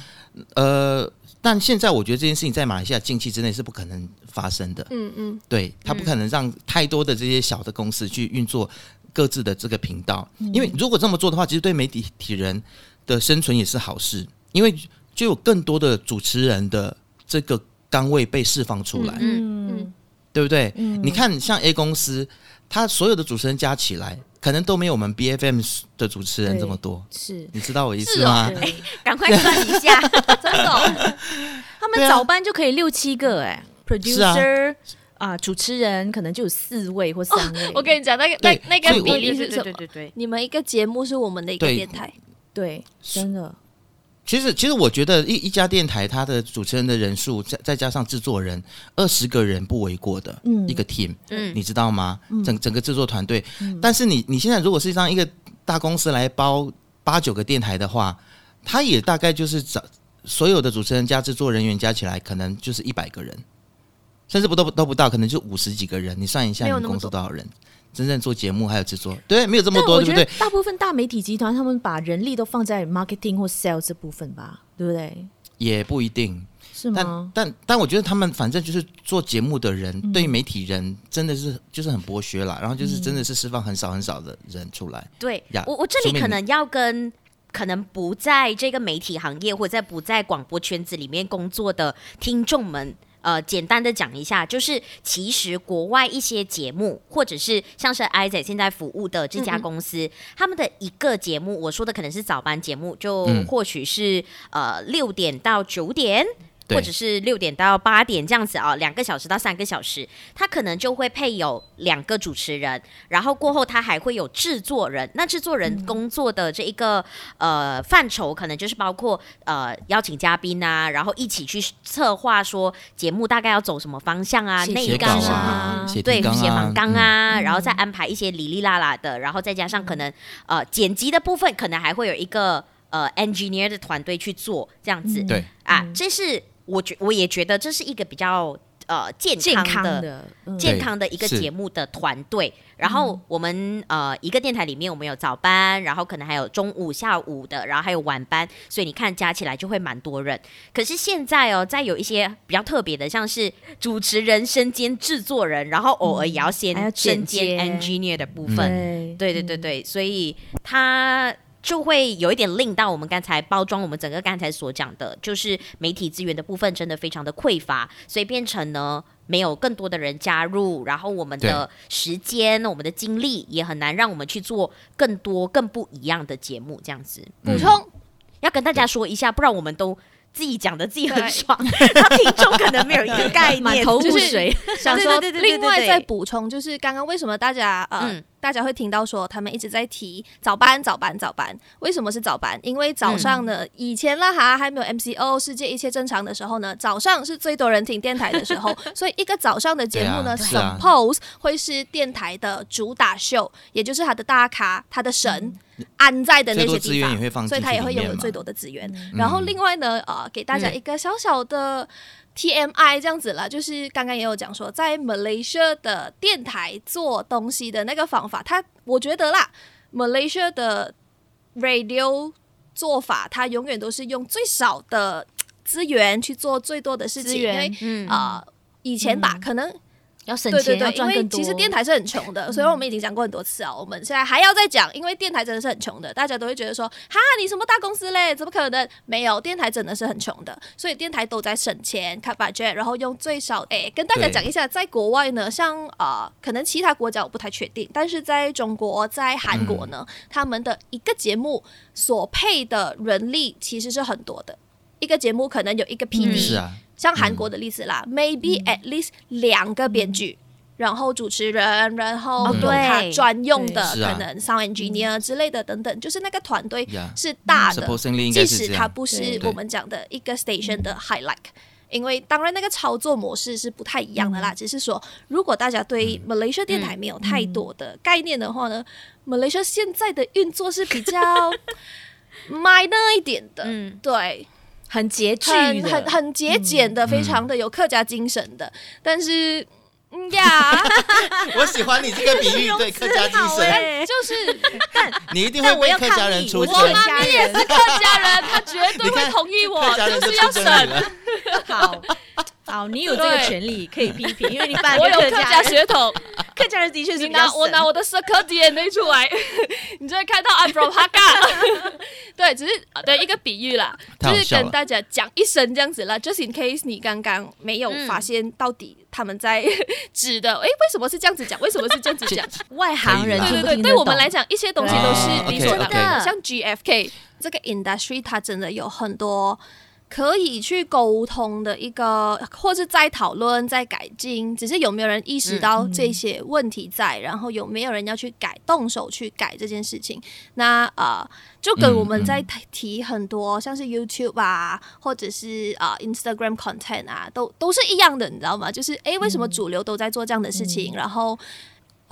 呃，但现在我觉得这件事情在马来西亚近期之内是不可能发生的。嗯嗯，对，他不可能让太多的这些小的公司去运作各自的这个频道，嗯、因为如果这么做的话，其实对媒体体人的生存也是好事，因为就有更多的主持人的这个岗位被释放出来。嗯嗯，对不对？嗯、你看，像 A 公司。他所有的主持人加起来，可能都没有我们 BFM 的主持人这么多。是，你知道我意思吗？<laughs> 赶快算一下，<laughs> 真的、哦，他们早班就可以六七个哎，producer 啊，主持人可能就有四位或三位。我跟你讲，那个那那个比例是什么？对对对，你们一个节目是我们的一个电台，对，真的。其实，其实我觉得一一家电台，它的主持人的人数，再再加上制作人，二十个人不为过的，一个 team，嗯，你知道吗？嗯、整整个制作团队，嗯、但是你你现在如果是让一个大公司来包八九个电台的话，它也大概就是找所有的主持人加制作人员加起来，可能就是一百个人，甚至不都都不到，可能就五十几个人。你算一下，你们公司多少人？真正做节目还有制作，对，没有这么多，对不对？大部分大媒体集团他们把人力都放在 marketing 或 sales 这部分吧，对不对？也不一定，是吗？但但但我觉得他们反正就是做节目的人，嗯、对于媒体人真的是就是很剥削啦，然后就是真的是释放很少很少的人出来。对，我我这里可能要跟可能不在这个媒体行业或者在不在广播圈子里面工作的听众们。呃，简单的讲一下，就是其实国外一些节目，或者是像是 Isaac 现在服务的这家公司，嗯、他们的一个节目，我说的可能是早班节目，就或许是、嗯、呃六点到九点。或者是六点到八点这样子啊，两个小时到三个小时，他可能就会配有两个主持人，然后过后他还会有制作人。那制作人工作的这一个呃范畴，可能就是包括呃邀请嘉宾啊，然后一起去策划说节目大概要走什么方向啊，内纲啊，对，写访纲啊，然后再安排一些哩哩啦啦的，然后再加上可能呃剪辑的部分，可能还会有一个呃 engineer 的团队去做这样子。对啊，这是。我觉我也觉得这是一个比较呃健康的健康的一个节目的团队。然后我们呃一个电台里面我们有早班，然后可能还有中午、下午的，然后还有晚班，所以你看加起来就会蛮多人。可是现在哦，在有一些比较特别的，像是主持人身兼制作人，然后偶尔也要先身兼 engineer 的部分。对对对对，所以他。就会有一点令到我们刚才包装我们整个刚才所讲的，就是媒体资源的部分真的非常的匮乏，所以变成呢没有更多的人加入，然后我们的时间、我们的精力也很难让我们去做更多更不一样的节目。这样子补充、嗯、要跟大家说一下，不然我们都。自己讲的自己很爽，<laughs> 然后听众可能没有一个概念，<laughs> 头雾水。<laughs> 想说，另外再补充，就是刚刚为什么大家呃，大家会听到说他们一直在提早班、早班、早班？为什么是早班？因为早上呢，以前啦哈还没有 MCO，世界一切正常的时候呢，早上是最多人听电台的时候，所以一个早上的节目呢，Suppose 会是电台的主打秀，也就是他的大咖，他的神。安在的那些地方，所以他也会拥有最多的资源。嗯、然后另外呢，呃，给大家一个小小的 TMI 这样子了，就是刚刚也有讲说，在 Malaysia 的电台做东西的那个方法，他我觉得啦，Malaysia 的 radio 做法，它永远都是用最少的资源去做最多的事情，因为啊、呃，以前吧，嗯、可能。要省钱，对对对，因为其实电台是很穷的，<laughs> 所以我们已经讲过很多次啊。我们现在还要再讲，因为电台真的是很穷的，大家都会觉得说，哈，你什么大公司嘞？怎么可能？没有，电台真的是很穷的，所以电台都在省钱，cut budget，然后用最少。哎，跟大家讲一下，在国外呢，像啊、呃，可能其他国家我不太确定，但是在中国、在韩国呢，嗯、他们的一个节目所配的人力其实是很多的，一个节目可能有一个 PD、嗯。像韩国的例子啦、嗯、，maybe at least 两个编剧，嗯、然后主持人，然后有他专用的可能 sound engineer 之类的等等，就是那个团队是大的，即使他不是我们讲的一个 station 的 highlight，因为当然那个操作模式是不太一样的啦。嗯、只是说，如果大家对 Malaysia 电台没有太多的概念的话呢、嗯、，Malaysia 现在的运作是比较 <laughs> minor 一点的，嗯，对。很拮据，很很很节俭的，嗯、非常的有客家精神的。嗯、但是嗯呀，<laughs> 我喜欢你这个比喻，对客家精神，就是，但 <laughs> 你一定会为客家人出声。我妈咪也是客家人，她绝对会同意我，就是要省。好。好，你有这个权利可以批评，因为你爸 <laughs> 我有客家血统，客家人的确是拿我拿我的 circle DNA 出来，<laughs> 你就会看到 I'm from Hakka。<laughs> 对，只是对一个比喻啦，就是跟大家讲一声这样子啦，just in case 你刚刚没有发现到底他们在指的，哎，为什么是这样子讲？为什么是这样子讲？<laughs> 外行人对对对，对我们来讲，一些东西都是理所当然的，像 GFK 这个 industry，它真的有很多。可以去沟通的一个，或是再讨论、再改进，只是有没有人意识到这些问题在，嗯、然后有没有人要去改、动手去改这件事情？那呃，就跟我们在提很多，像是 YouTube 啊，或者是啊、呃、Instagram content 啊，都都是一样的，你知道吗？就是诶，为什么主流都在做这样的事情？嗯、然后。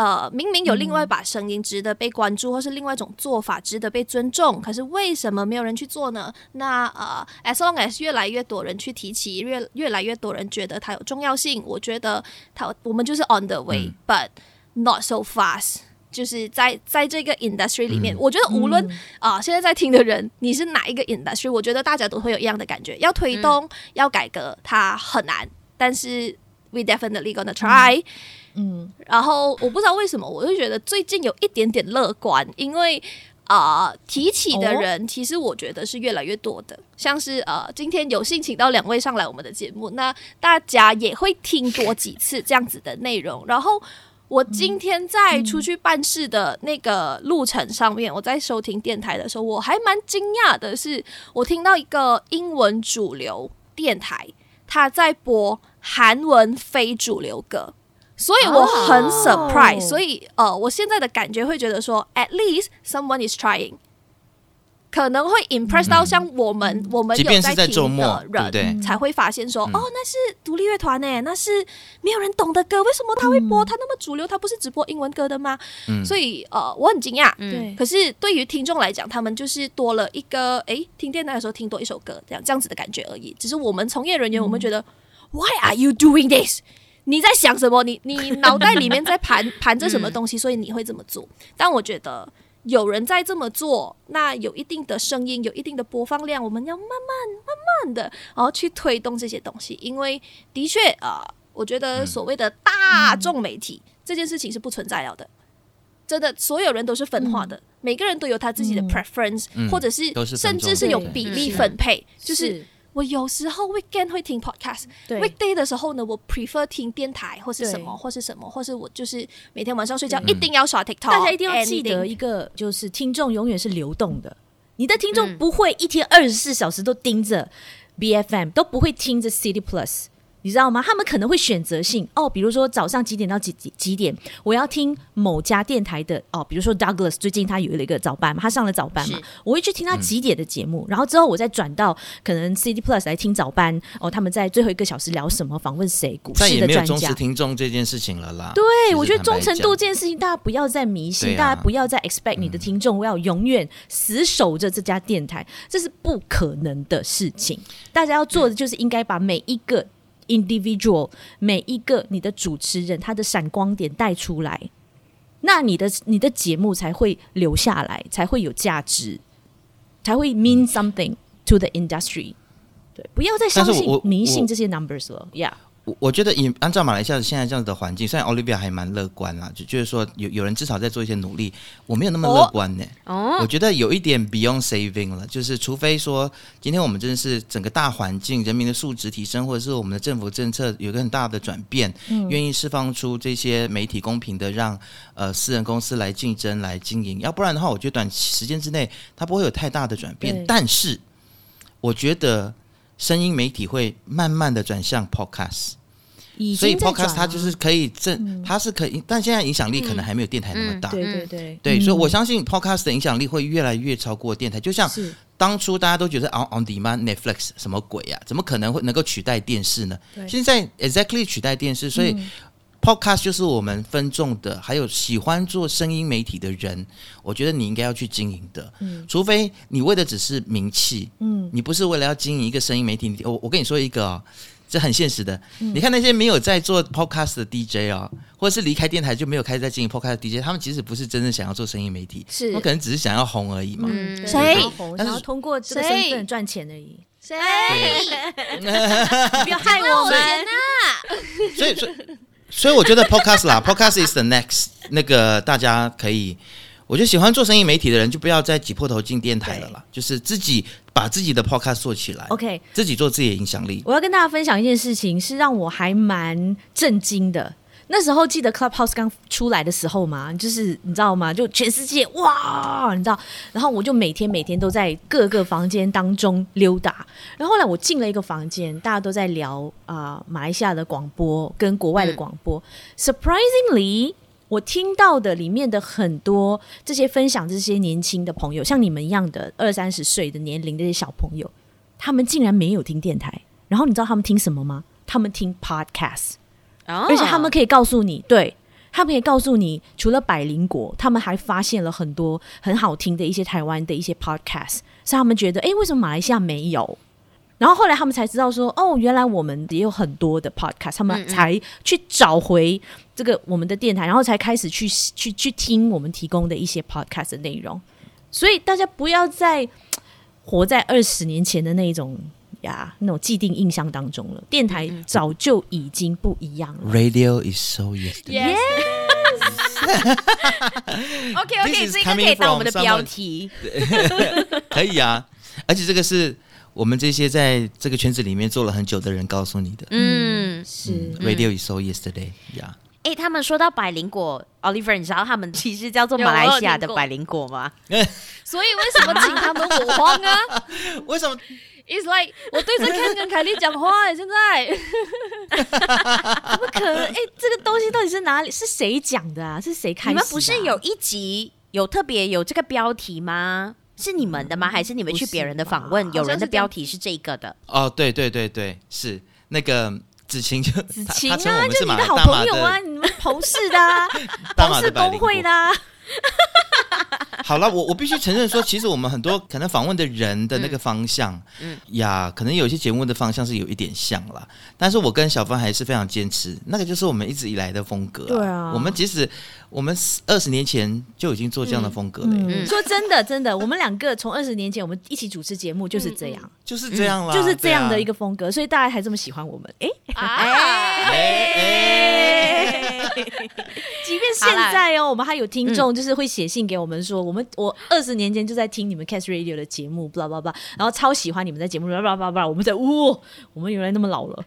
呃，明明有另外一把声音值得被关注，嗯、或是另外一种做法值得被尊重，可是为什么没有人去做呢？那呃，as long as 越来越多人去提起，越越来越多人觉得它有重要性，我觉得它我们就是 on the way，but、嗯、not so fast。就是在在这个 industry 里面，嗯、我觉得无论啊、嗯呃，现在在听的人你是哪一个 industry，我觉得大家都会有一样的感觉，要推动、嗯、要改革，它很难，但是 we definitely gonna try。嗯嗯，然后我不知道为什么，我就觉得最近有一点点乐观，因为啊、呃，提起的人其实我觉得是越来越多的，像是呃，今天有幸请到两位上来我们的节目，那大家也会听多几次这样子的内容。然后我今天在出去办事的那个路程上面，我在收听电台的时候，我还蛮惊讶的是，我听到一个英文主流电台，他在播韩文非主流歌。所以我很 surprise，、oh. 所以呃，我现在的感觉会觉得说，at least someone is trying，可能会 impress 到像我们，嗯、我们有在听的人，对对才会发现说，嗯、哦，那是独立乐团呢，那是没有人懂的歌，为什么他会播？他、嗯、那么主流，他不是只播英文歌的吗？嗯、所以呃，我很惊讶，对。可是对于听众来讲，他们就是多了一个，哎，听电台的时候听多一首歌，这样这样子的感觉而已。只是我们从业人员，我们觉得、嗯、，Why are you doing this？你在想什么？你你 <laughs> 脑袋里面在盘盘着什么东西？所以你会这么做。但我觉得有人在这么做，那有一定的声音，有一定的播放量，我们要慢慢慢慢的，然后去推动这些东西。因为的确啊、呃，我觉得所谓的大众媒体、嗯、这件事情是不存在了的。真的，所有人都是分化的，嗯、每个人都有他自己的 preference，、嗯、或者是甚至是有比例分配，就是。我有时候 weekend 会听 podcast，weekday 的时候呢，我 prefer 听电台或是什么，或是什么，或是我就是每天晚上睡觉一定要刷 TikTok。大家一定要记得一个，就是听众永远是流动的，你的听众不会一天二十四小时都盯着 BFM，都不会听着 City Plus。你知道吗？他们可能会选择性哦，比如说早上几点到几几几点，我要听某家电台的哦，比如说 Douglas 最近他有了一个早班嘛，他上了早班嘛，我会去听他几点的节目，嗯、然后之后我再转到可能 City Plus 来听早班哦，他们在最后一个小时聊什么，访问谁，股市的专家。但也没有忠实听众这件事情了啦。对，我觉得忠诚度这件事情，大家不要再迷信，啊、大家不要再 expect 你的听众我要永远死守着这家电台，这是不可能的事情。大家要做的就是应该把每一个。Individual 每一个你的主持人他的闪光点带出来，那你的你的节目才会留下来，才会有价值，才会 mean something to the industry。对，不要再相信迷信这些 numbers 了，Yeah。我我觉得以按照马来西亚现在这样子的环境，虽然 Olivia 还蛮乐观啦，就就是说有有人至少在做一些努力，我没有那么乐观呢。哦，我觉得有一点 beyond saving 了，就是除非说今天我们真的是整个大环境人民的素质提升，或者是我们的政府政策有个很大的转变，嗯，愿意释放出这些媒体公平的让呃私人公司来竞争来经营，要不然的话，我觉得短期时间之内它不会有太大的转变。但是我觉得。声音媒体会慢慢的转向 podcast，所以 podcast 它就是可以正，嗯、它是可以，但现在影响力可能还没有电台那么大。对对对，对，所以我相信 podcast 的影响力会越来越超过电台。就像当初大家都觉得 on on demand Netflix 什么鬼呀、啊，怎么可能会能够取代电视呢？对现在 exactly 取代电视，所以。嗯 Podcast 就是我们分众的，还有喜欢做声音媒体的人，我觉得你应该要去经营的。嗯，除非你为的只是名气，嗯，你不是为了要经营一个声音媒体。我我跟你说一个、哦，这很现实的。嗯、你看那些没有在做 podcast 的 DJ 哦，或者是离开电台就没有开始在经营 podcast 的 DJ，他们其实不是真正想要做声音媒体，是，他们可能只是想要红而已嘛。谁、嗯？想要通过这个身份赚钱而已。谁？<laughs> 不要害我们啊！所以，所以，所以我觉得 podcast 啦，podcast is the next。那个大家可以。我觉得喜欢做生意媒体的人就不要再挤破头进电台了啦，就是自己把自己的 podcast 做起来，OK，自己做自己的影响力。我要跟大家分享一件事情，是让我还蛮震惊的。那时候记得 Clubhouse 刚出来的时候嘛，就是你知道吗？就全世界哇，你知道，然后我就每天每天都在各个房间当中溜达。然后后来我进了一个房间，大家都在聊啊、呃，马来西亚的广播跟国外的广播。嗯、Surprisingly。我听到的里面的很多这些分享，这些年轻的朋友，像你们一样的二三十岁的年龄这些小朋友，他们竟然没有听电台。然后你知道他们听什么吗？他们听 podcast，哦，而且他们可以告诉你，对，他们可以告诉你，除了百灵果，他们还发现了很多很好听的一些台湾的一些 podcast，所以他们觉得，哎，为什么马来西亚没有？然后后来他们才知道说，哦，原来我们也有很多的 podcast，他们才去找回这个我们的电台，然后才开始去去去听我们提供的一些 podcast 的内容。所以大家不要再活在二十年前的那种呀那种既定印象当中了。电台早就已经不一样了。Radio is so yesterday. Yes. OK OK，这个可以当我们的标题。<laughs> 可以啊，而且这个是。我们这些在这个圈子里面做了很久的人告诉你的，嗯，是、嗯、Radio is so yesterday，呀。哎，他们说到百灵果，Oliver，你知道他们其实叫做马来西亚的百灵果吗？<laughs> 所以为什么请他们火慌啊？为什么？It's like 我对着 Ken 跟凯莉讲话，现在怎么可能？哎，这个东西到底是哪里？是谁讲的啊？是谁开始、啊？你们不是有一集有特别有这个标题吗？是你们的吗？还是你们去别人的访问？有人的标题是这个的。哦，对对对对，是那个子晴就子晴啊，就你的好朋友啊，你们同事的、啊，<laughs> 同事工会的、啊。<laughs> 好了，我我必须承认说，其实我们很多可能访问的人的那个方向，嗯，嗯呀，可能有些节目的方向是有一点像了。但是我跟小芳还是非常坚持，那个就是我们一直以来的风格、啊。对啊，我们即使我们二十年前就已经做这样的风格了、欸。嗯嗯、说真的，真的，我们两个从二十年前我们一起主持节目就是这样，嗯、就是这样了、嗯，就是这样的一个风格，啊、所以大家还这么喜欢我们。哎哎哎！哎哎即便现在哦，我们还有听众，就是会写信给我们说，我们我二十年前就在听你们 Cast Radio 的节目，blah blah blah，然后超喜欢你们在节目里 blah blah blah，我们在呜，我们原来那么老了。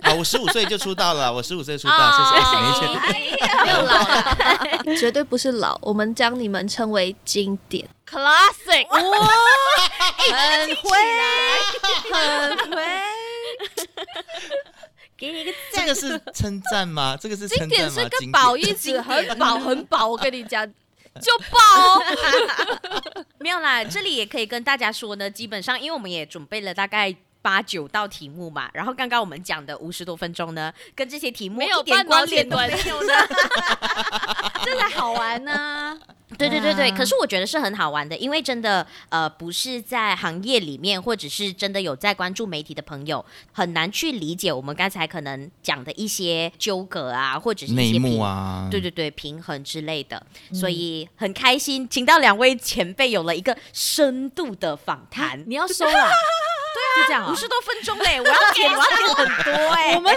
啊，我十五岁就出道了，我十五岁出道，谢谢二十年前，没有老了，<laughs> 绝对不是老，我们将你们称为经典 classic，哇，很会，很会。<laughs> 给你一个赞，这个是称赞吗？这个是经典，是个宝，一直，很饱很饱。我跟你讲，<laughs> 就饱。没有啦，这里也可以跟大家说呢。基本上，因为我们也准备了大概八九道题目嘛，然后刚刚我们讲的五十多分钟呢，跟这些题目一点关联都没有 <laughs> 的，这才好玩呢、啊。<laughs> 对对对对，可是我觉得是很好玩的，因为真的呃不是在行业里面，或者是真的有在关注媒体的朋友，很难去理解我们刚才可能讲的一些纠葛啊，或者是一些内幕啊，对对对，平衡之类的，所以很开心，请到两位前辈有了一个深度的访谈，嗯、你要收了。<laughs> 就这样五十多分钟嘞，我要剪，我要剪很多哎。<laughs> 我们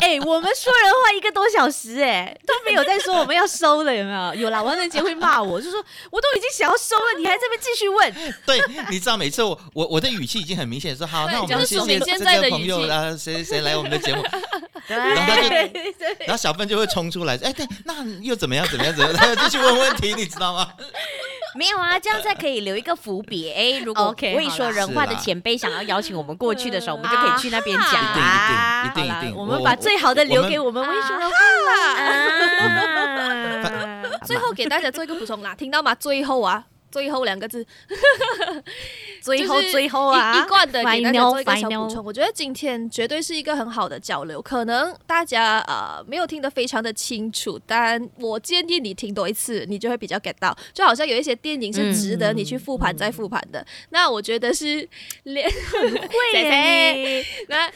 哎，我们说人话一个多小时哎，都没有在说我们要收了，有没有？有啦，王仁杰会骂我，就说我都已经想要收了，你还在这边继续问。对，你知道每次我我我的语气已经很明显，说好，那我们谢谢这个朋友啊，谁谁来我们的节目，然后他就，然后小芬就会冲出来，哎，对，那又怎么样？怎么样？怎么样？他 <laughs> 就继续问问题，你知道吗？<laughs> 没有啊，这样才可以留一个伏笔。哎，<laughs> 如果会说人话的前辈想要邀请我们过去的时候，我们就可以去那边讲啊。一定一定一定，我们把最好的留给我们会说人话。最后给大家做一个补充啦，听到吗？最后啊，最后两个字。<laughs> 最后最后啊，一贯的给大家做一个小补充。我觉得今天绝对是一个很好的交流，可能大家呃没有听得非常的清楚，但我建议你听多一次，你就会比较 get 到。就好像有一些电影是值得你去复盘再复盘的，嗯、那我觉得是连 <laughs> 很会耶。那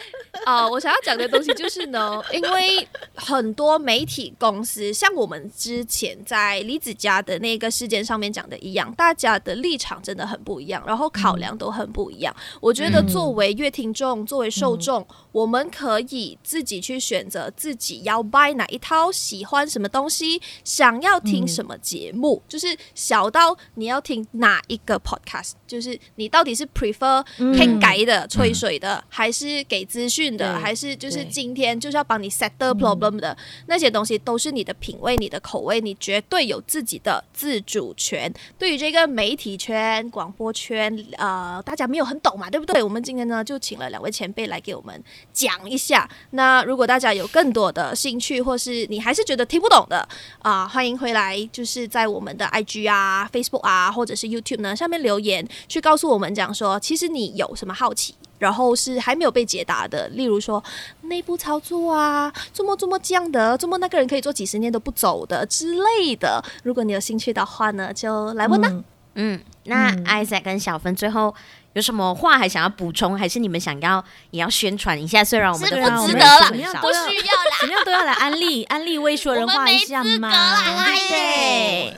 啊、呃，我想要讲的东西就是呢，<laughs> 因为很多媒体公司像我们之前在李子嘉的那个事件上面讲的一样，大家的立场真的很不一样，然后考量都很不一样。我觉得作为乐听众，作为受众，我们可以自己去选择自己要 buy 哪一套，喜欢什么东西，想要听什么节目，就是小到你要听哪一个 podcast，就是你到底是 prefer 听改的、吹水的，还是给资讯的，还是就是今天就是要帮你 set the problem 的那些东西，都是你的品味、你的口味，你绝对有自己的自主权。对于这一个媒体圈、广播圈，呃，大家没有很懂嘛，对不对？我们今天呢就请了两位前辈来给我们讲一下。那如果大家有更多的兴趣，或是你还是觉得听不懂的啊、欢迎回来，就是在我们的 IG 啊、Facebook 啊，或者是 YouTube 呢下面留言，去告诉我们讲说，其实你有什么好奇，然后是还没有被解答的，例如说内部操作啊，做么做么这样的，做么那个人可以做几十年都不走的之类的。如果你有兴趣的话呢，就来问吧。嗯嗯，那 Isaac 跟小芬最后有什么话还想要补充，还是你们想要也要宣传一下？虽然我们都不值得了，不需要啦，怎么样都要来安利安利未说人话一下嘛，对。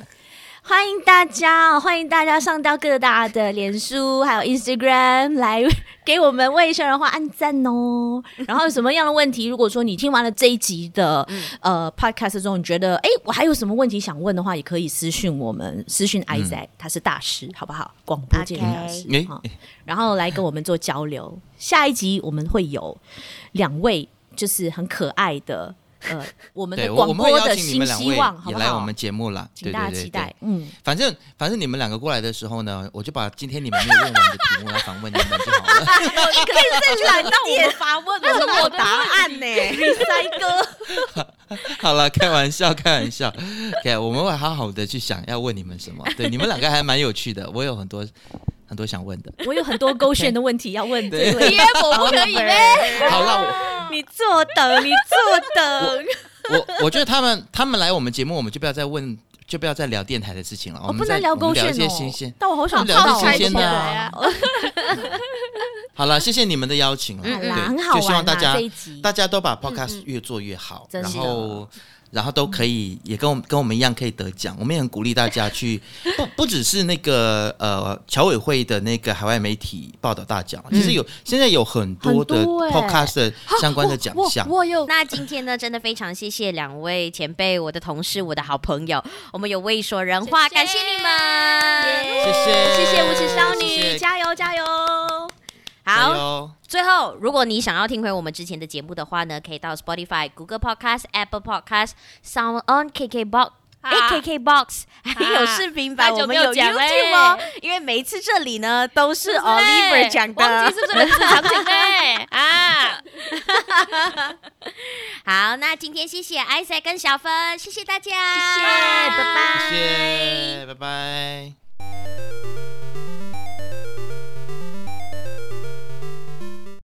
欢迎大家，欢迎大家上到各大的脸书还有 Instagram 来给我们未说人话按赞哦。<laughs> 然后有什么样的问题，如果说你听完了这一集的、嗯、呃 Podcast 中，你觉得哎，我还有什么问题想问的话，也可以私讯我们，私讯 Isaac，、嗯、他是大师，好不好？广播界的大师、okay. 哦、然后来跟我们做交流。下一集我们会有两位，就是很可爱的。呃，我们的广播的新希望，也来我们节目了，请大家期待。嗯，反正反正你们两个过来的时候呢，我就把今天你们没有问完的题目来访问你们就好了。<laughs> 你可以再 <laughs> 来到我们发问，我是我答案呢，<laughs> 赛哥。好了，开玩笑，开玩笑。OK，我们会好好的去想要问你们什么。对，你们两个还蛮有趣的，我有很多很多想问的。<laughs> 我有很多勾选的问题要问，对，我不可以呗。好了。<laughs> 你坐等，你坐等。我我，我觉得他们他们来我们节目，我们就不要再问，就不要再聊电台的事情了。我们不能聊勾选哦。但我好想聊些新鲜的啊。<laughs> 好了，谢谢你们的邀请了。嗯，对，很好希望大家大家都把 Podcast 越做越好，然后。然后都可以，也跟我们跟我们一样可以得奖。我们也很鼓励大家去，<laughs> 不不只是那个呃侨委会的那个海外媒体报道大奖，其实有现在有很多的 podcast 的相关的奖项。我有。那今天呢，真的非常谢谢两位前辈，我的同事，我的好朋友。我们有未说人话，感谢你们，谢谢谢谢无耻少女，加油加油。好，最后，如果你想要听回我们之前的节目的话呢，可以到 Spotify、Google Podcast、Apple Podcast、Sound On、KKBox、KKBox，还 <laughs> 有视频版，我们有 YouTube 哦。因为每一次这里呢都是 Oliver 讲的，忘记是不是名字长姐妹 <laughs> 啊？<laughs> 好，那今天谢谢 Isaac 跟小芬，谢谢大家，谢谢，拜拜，谢谢，拜拜。